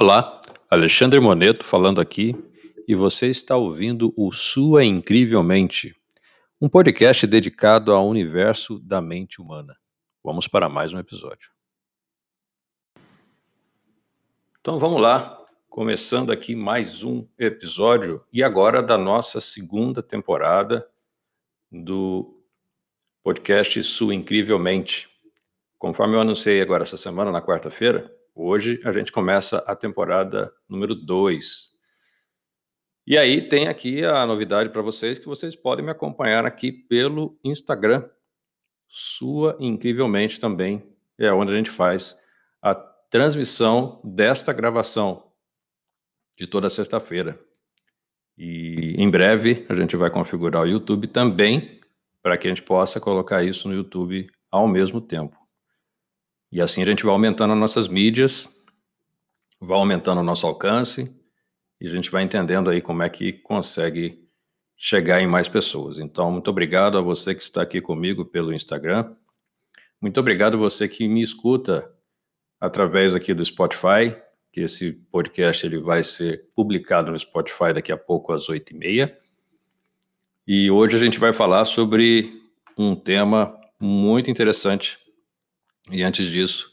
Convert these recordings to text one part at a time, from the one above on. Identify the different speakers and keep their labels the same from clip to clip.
Speaker 1: Olá, Alexandre Moneto falando aqui e você está ouvindo o Sua Incrivelmente, um podcast dedicado ao universo da mente humana. Vamos para mais um episódio. Então vamos lá, começando aqui mais um episódio e agora da nossa segunda temporada do podcast Sua Incrivelmente. Conforme eu anunciei agora essa semana, na quarta-feira, hoje a gente começa a temporada número 2. E aí tem aqui a novidade para vocês que vocês podem me acompanhar aqui pelo Instagram. Sua Incrivelmente também é onde a gente faz a transmissão desta gravação de toda sexta-feira. E em breve a gente vai configurar o YouTube também para que a gente possa colocar isso no YouTube ao mesmo tempo. E assim a gente vai aumentando as nossas mídias, vai aumentando o nosso alcance e a gente vai entendendo aí como é que consegue chegar em mais pessoas. Então, muito obrigado a você que está aqui comigo pelo Instagram. Muito obrigado a você que me escuta através aqui do Spotify, que esse podcast ele vai ser publicado no Spotify daqui a pouco às oito e meia. E hoje a gente vai falar sobre um tema muito interessante e antes disso,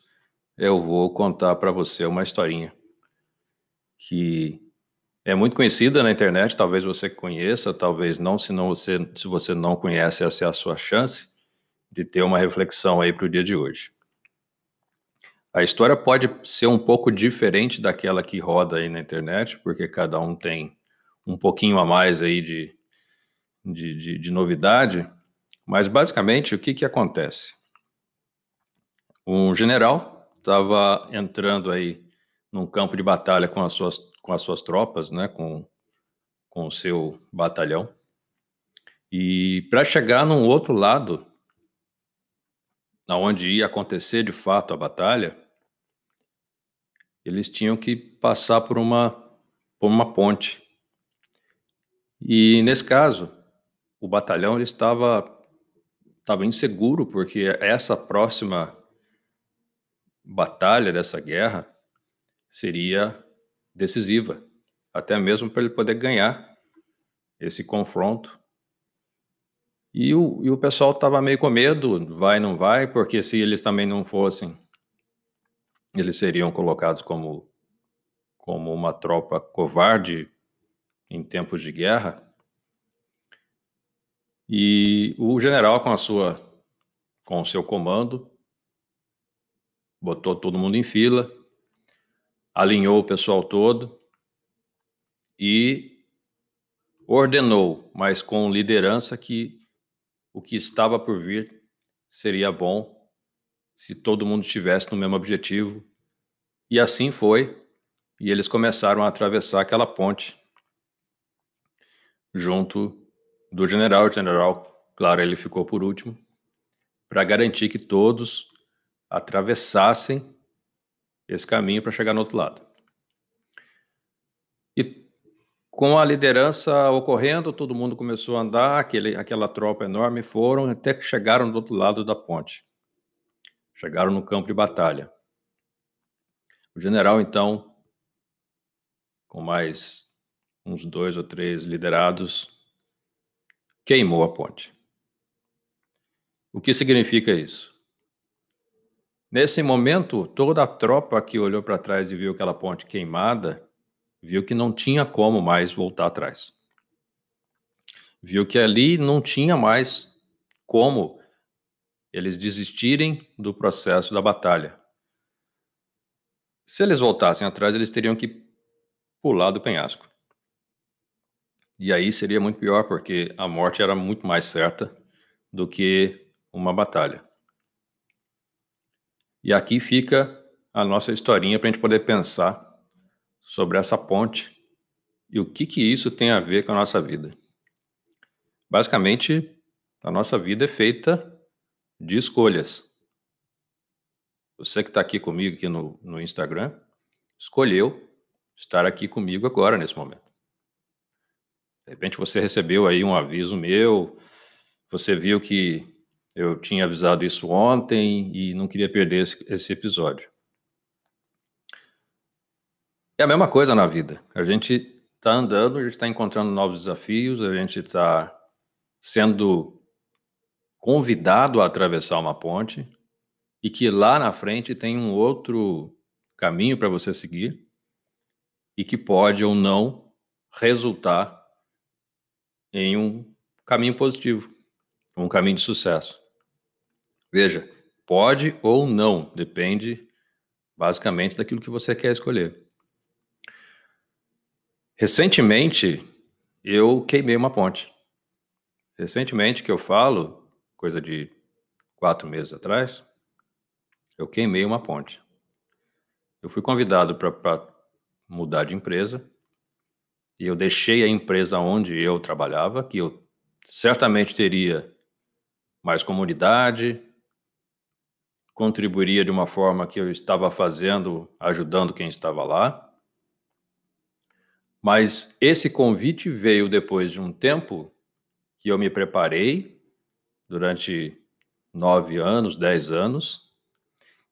Speaker 1: eu vou contar para você uma historinha que é muito conhecida na internet, talvez você conheça, talvez não, se, não você, se você não conhece, essa é a sua chance de ter uma reflexão aí para o dia de hoje. A história pode ser um pouco diferente daquela que roda aí na internet, porque cada um tem um pouquinho a mais aí de, de, de, de novidade, mas basicamente o que, que acontece? Um general estava entrando aí num campo de batalha com as suas, com as suas tropas, né, com, com o seu batalhão. E para chegar num outro lado, aonde ia acontecer de fato a batalha, eles tinham que passar por uma, por uma ponte. E nesse caso, o batalhão ele estava, estava inseguro, porque essa próxima batalha dessa guerra seria decisiva, até mesmo para ele poder ganhar esse confronto. E o, e o pessoal estava meio com medo, vai, não vai, porque se eles também não fossem, eles seriam colocados como, como uma tropa covarde em tempos de guerra. E o general, com a sua, com o seu comando, botou todo mundo em fila, alinhou o pessoal todo e ordenou, mas com liderança, que o que estava por vir seria bom se todo mundo estivesse no mesmo objetivo. E assim foi, e eles começaram a atravessar aquela ponte junto do general. O general, claro, ele ficou por último, para garantir que todos atravessassem esse caminho para chegar no outro lado. E com a liderança ocorrendo, todo mundo começou a andar, aquele, aquela tropa enorme, foram até que chegaram do outro lado da ponte. Chegaram no campo de batalha. O general, então, com mais uns dois ou três liderados, queimou a ponte. O que significa isso? Nesse momento, toda a tropa que olhou para trás e viu aquela ponte queimada, viu que não tinha como mais voltar atrás. Viu que ali não tinha mais como eles desistirem do processo da batalha. Se eles voltassem atrás, eles teriam que pular do penhasco. E aí seria muito pior, porque a morte era muito mais certa do que uma batalha. E aqui fica a nossa historinha para a gente poder pensar sobre essa ponte e o que, que isso tem a ver com a nossa vida. Basicamente, a nossa vida é feita de escolhas. Você que está aqui comigo aqui no, no Instagram, escolheu estar aqui comigo agora, nesse momento. De repente você recebeu aí um aviso meu, você viu que eu tinha avisado isso ontem e não queria perder esse, esse episódio. É a mesma coisa na vida. A gente está andando, a gente está encontrando novos desafios, a gente está sendo convidado a atravessar uma ponte e que lá na frente tem um outro caminho para você seguir e que pode ou não resultar em um caminho positivo, um caminho de sucesso. Veja, pode ou não, depende basicamente daquilo que você quer escolher. Recentemente, eu queimei uma ponte. Recentemente que eu falo, coisa de quatro meses atrás, eu queimei uma ponte. Eu fui convidado para mudar de empresa e eu deixei a empresa onde eu trabalhava, que eu certamente teria mais comunidade, contribuiria de uma forma que eu estava fazendo, ajudando quem estava lá. Mas esse convite veio depois de um tempo que eu me preparei durante nove anos, dez anos,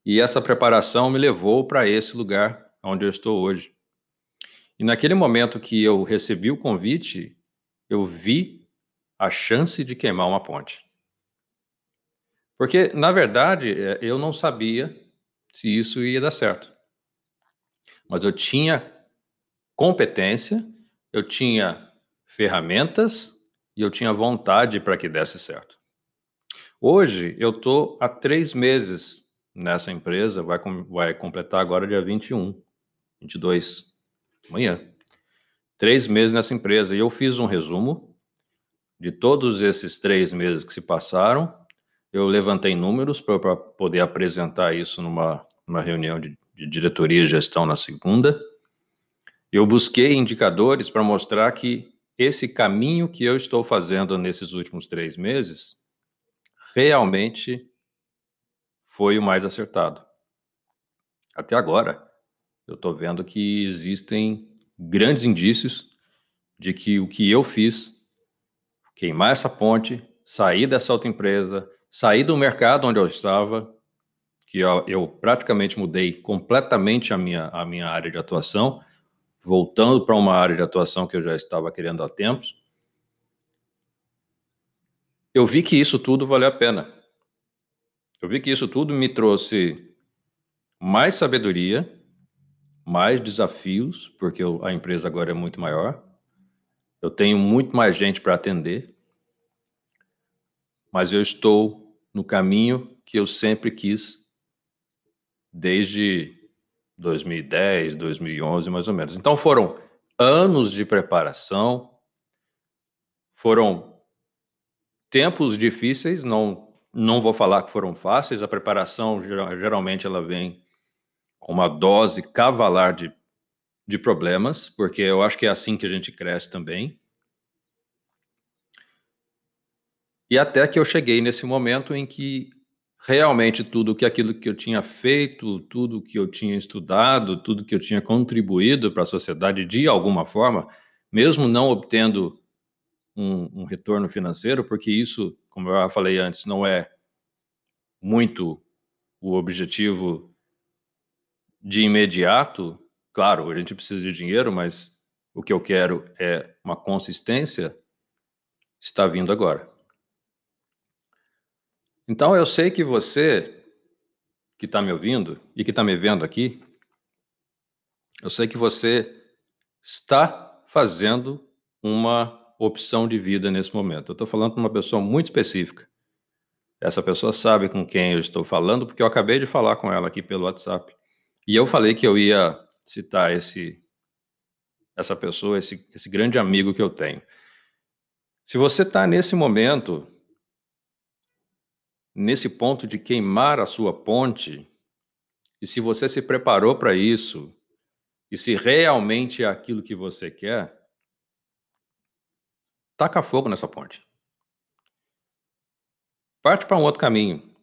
Speaker 1: e essa preparação me levou para esse lugar onde eu estou hoje. E naquele momento que eu recebi o convite, eu vi a chance de queimar uma ponte. Porque, na verdade, é, eu não sabia se isso ia dar certo. Mas eu tinha competência, eu tinha ferramentas e eu tinha vontade para que desse certo. Hoje, eu estou há três meses nessa empresa, vai, vai completar agora dia 21, 22, amanhã. Três meses nessa empresa. E eu fiz um resumo de todos esses três meses que se passaram. Eu levantei números para poder apresentar isso numa, numa reunião de, de diretoria e gestão na segunda. Eu busquei indicadores para mostrar que esse caminho que eu estou fazendo nesses últimos três meses realmente foi o mais acertado. Até agora, eu estou vendo que existem grandes indícios de que o que eu fiz, queimar essa ponte, sair dessa outra empresa, sair do mercado onde eu estava, que eu, eu praticamente mudei completamente a minha, a minha área de atuação, voltando para uma área de atuação que eu já estava querendo há tempos, eu vi que isso tudo valeu a pena. Eu vi que isso tudo me trouxe mais sabedoria, mais desafios, porque eu, a empresa agora é muito maior. Eu tenho muito mais gente para atender, mas eu estou no caminho que eu sempre quis desde 2010, 2011, mais ou menos. Então foram anos de preparação, foram tempos difíceis, não não vou falar que foram fáceis, a preparação geralmente ela vem com uma dose cavalar de, de problemas, porque eu acho que é assim que a gente cresce também. E até que eu cheguei nesse momento em que realmente tudo que aquilo que eu tinha feito, tudo que eu tinha estudado, tudo que eu tinha contribuído para a sociedade de alguma forma, mesmo não obtendo um, um, retorno financeiro, porque isso, como eu já falei antes, não é muito o objetivo de imediato. Claro, a gente precisa de dinheiro, mas o que eu quero é uma consistência. Está vindo agora. Então eu sei que você que está me ouvindo e que está me vendo aqui, eu sei que você está fazendo uma opção de vida nesse momento. Eu estou falando com uma pessoa muito específica. Essa pessoa sabe com quem eu estou falando, porque eu acabei de falar com ela aqui pelo WhatsApp. E eu falei que eu ia citar esse, essa pessoa, esse, esse grande amigo que eu tenho. Se você está nesse momento nesse ponto de queimar a sua ponte, e se você se preparou para isso, e se realmente é aquilo que você quer, taca fogo nessa ponte. Parte para um outro caminho.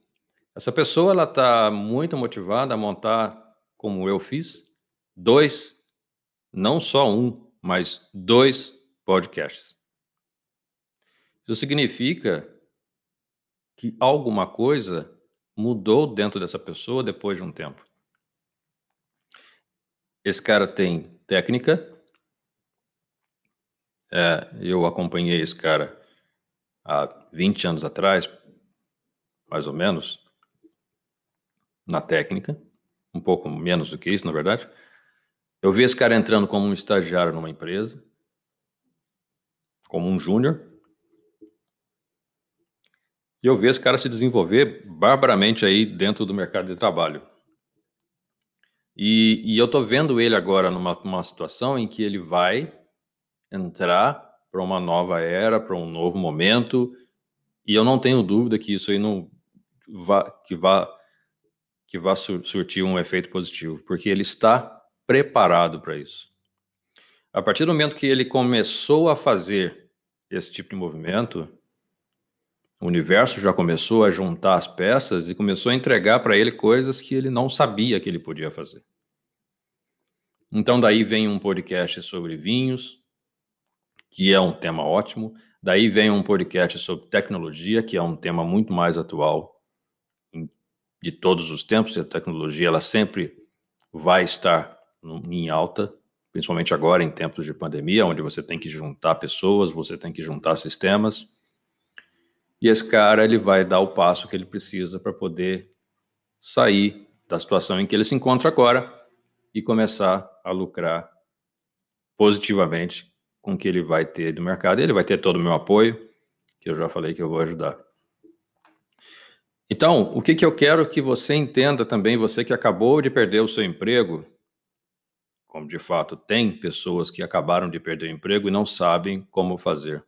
Speaker 1: Essa pessoa ela está muito motivada a montar, como eu fiz, dois, não só um, mas dois podcasts. Isso significa que alguma coisa mudou dentro dessa pessoa depois de um tempo. Esse cara tem técnica. É, eu acompanhei esse cara há 20 anos atrás, mais ou menos, na técnica, um pouco menos do que isso, na verdade. Eu vi esse cara entrando como um estagiário numa empresa, como um júnior, e eu vi esse cara se desenvolver barbaramente aí dentro do mercado de trabalho. E, e eu tô vendo ele agora numa, numa situação em que ele vai entrar para uma nova era, para um novo momento, e eu não tenho dúvida que isso aí não vá, que vá, que vá surtir um efeito positivo, porque ele está preparado para isso. A partir do momento que ele começou a fazer esse tipo de movimento, o universo já começou a juntar as peças e começou a entregar para ele coisas que ele não sabia que ele podia fazer. Então, daí vem um podcast sobre vinhos, que é um tema ótimo. Daí vem um podcast sobre tecnologia, que é um tema muito mais atual de todos os tempos. A tecnologia ela sempre vai estar em alta, principalmente agora em tempos de pandemia, onde você tem que juntar pessoas, você tem que juntar sistemas. E esse cara ele vai dar o passo que ele precisa para poder sair da situação em que ele se encontra agora e começar a lucrar positivamente com o que ele vai ter do mercado. Ele vai ter todo o meu apoio, que eu já falei que eu vou ajudar. Então, o que, que eu quero que você entenda também, você que acabou de perder o seu emprego, como de fato tem pessoas que acabaram de perder o emprego e não sabem como fazer.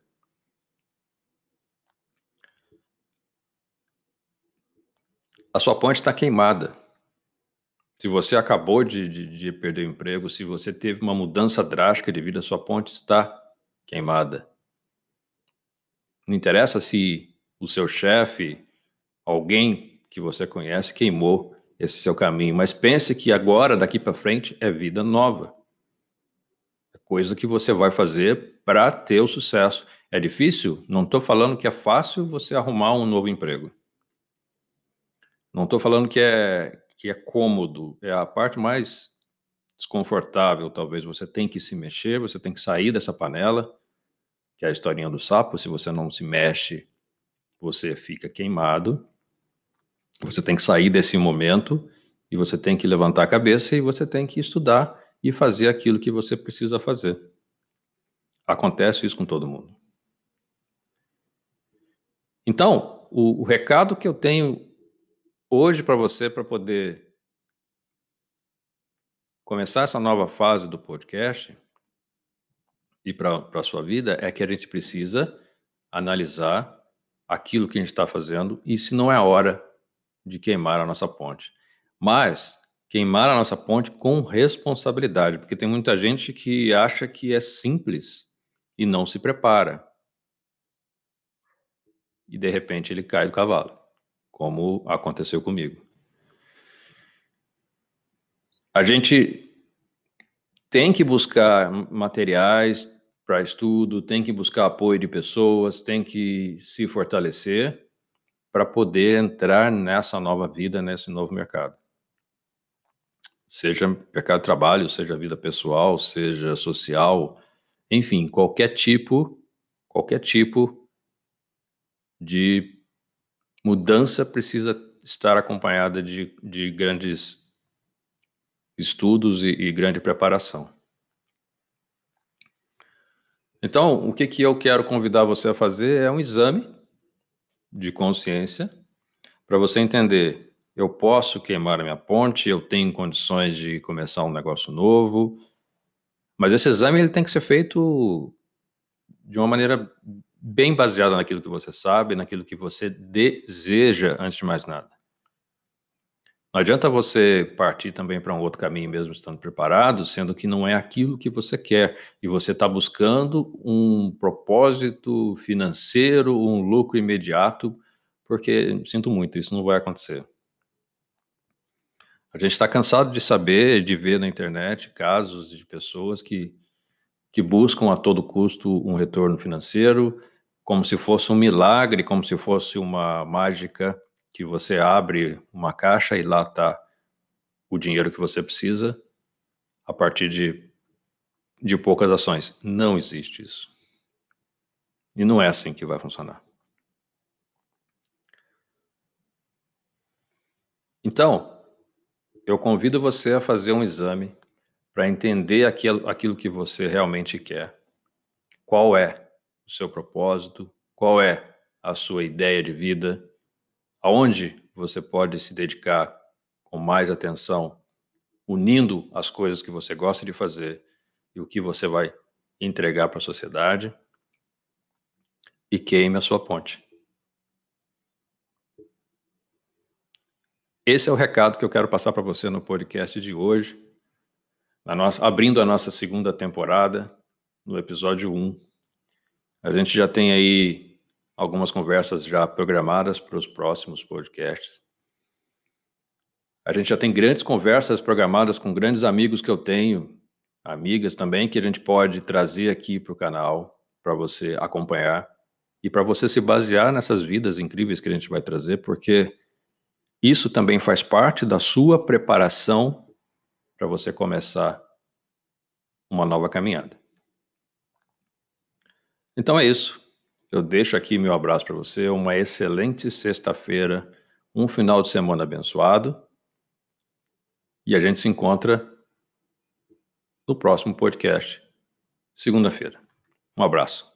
Speaker 1: A sua ponte está queimada. Se você acabou de, de, de, perder o emprego, se você teve uma mudança drástica de vida, sua ponte está queimada. Não interessa se o seu chefe, alguém que você conhece, queimou esse seu caminho, mas pense que agora, daqui para frente, é vida nova. É coisa que você vai fazer para ter o sucesso. É difícil? Não estou falando que é fácil você arrumar um novo emprego. Não estou falando que é, que é cômodo, é a parte mais desconfortável, talvez. Você tem que se mexer, você tem que sair dessa panela, que é a historinha do sapo. Se você não se mexe, você fica queimado. Você tem que sair desse momento e você tem que levantar a cabeça e você tem que estudar e fazer aquilo que você precisa fazer. Acontece isso com todo mundo. Então, o, o recado que eu tenho hoje para você, para poder começar essa nova fase do podcast e para a sua vida, é que a gente precisa analisar aquilo que a gente está fazendo e se não é a hora de queimar a nossa ponte. Mas queimar a nossa ponte com responsabilidade, porque tem muita gente que acha que é simples e não se prepara. E de repente ele cai do cavalo como aconteceu comigo. A gente tem que buscar materiais para estudo, tem que buscar apoio de pessoas, tem que se fortalecer para poder entrar nessa nova vida, nesse novo mercado. Seja mercado de trabalho, seja vida pessoal, seja social, enfim, qualquer tipo, qualquer tipo de mudança precisa estar acompanhada de, de grandes estudos e, e grande preparação. Então, o que, que eu quero convidar você a fazer é um exame de consciência para você entender: eu posso queimar a minha ponte, eu tenho condições de começar um negócio novo, mas esse exame ele tem que ser feito de uma maneira bem baseada naquilo que você sabe, naquilo que você deseja, antes de mais nada. Não adianta você partir também para um outro caminho mesmo estando preparado, sendo que não é aquilo que você quer e você está buscando um propósito financeiro, um lucro imediato, porque sinto muito, isso não vai acontecer. A gente está cansado de saber, de ver na internet casos de pessoas que, que buscam a todo custo um retorno financeiro, como se fosse um milagre, como se fosse uma mágica que você abre uma caixa e lá está o dinheiro que você precisa. a partir de, de poucas ações. Não existe isso. E não é assim que vai funcionar. Então, eu convido você a fazer um exame para entender aquilo, aquilo que você realmente quer. Qual é o seu propósito? Qual é a sua ideia de vida? Aonde você pode se dedicar com mais atenção, unindo as coisas que você gosta de fazer e o que você vai entregar para a sociedade? E queime a sua ponte. Esse é o recado que eu quero passar para você no podcast de hoje, nossa, abrindo a nossa segunda temporada, no episódio 1. A gente já tem aí algumas conversas já programadas para os próximos podcasts. A gente já tem grandes conversas programadas com grandes amigos que eu tenho, amigas também, que a gente pode trazer aqui para o canal para você acompanhar e para você se basear nessas vidas incríveis que a gente vai trazer, porque isso também faz parte da sua preparação para você começar uma nova caminhada. Então é isso. Eu deixo aqui meu abraço para você. Uma excelente sexta-feira, um final de semana abençoado. E a gente se encontra no próximo podcast, segunda-feira. Um abraço.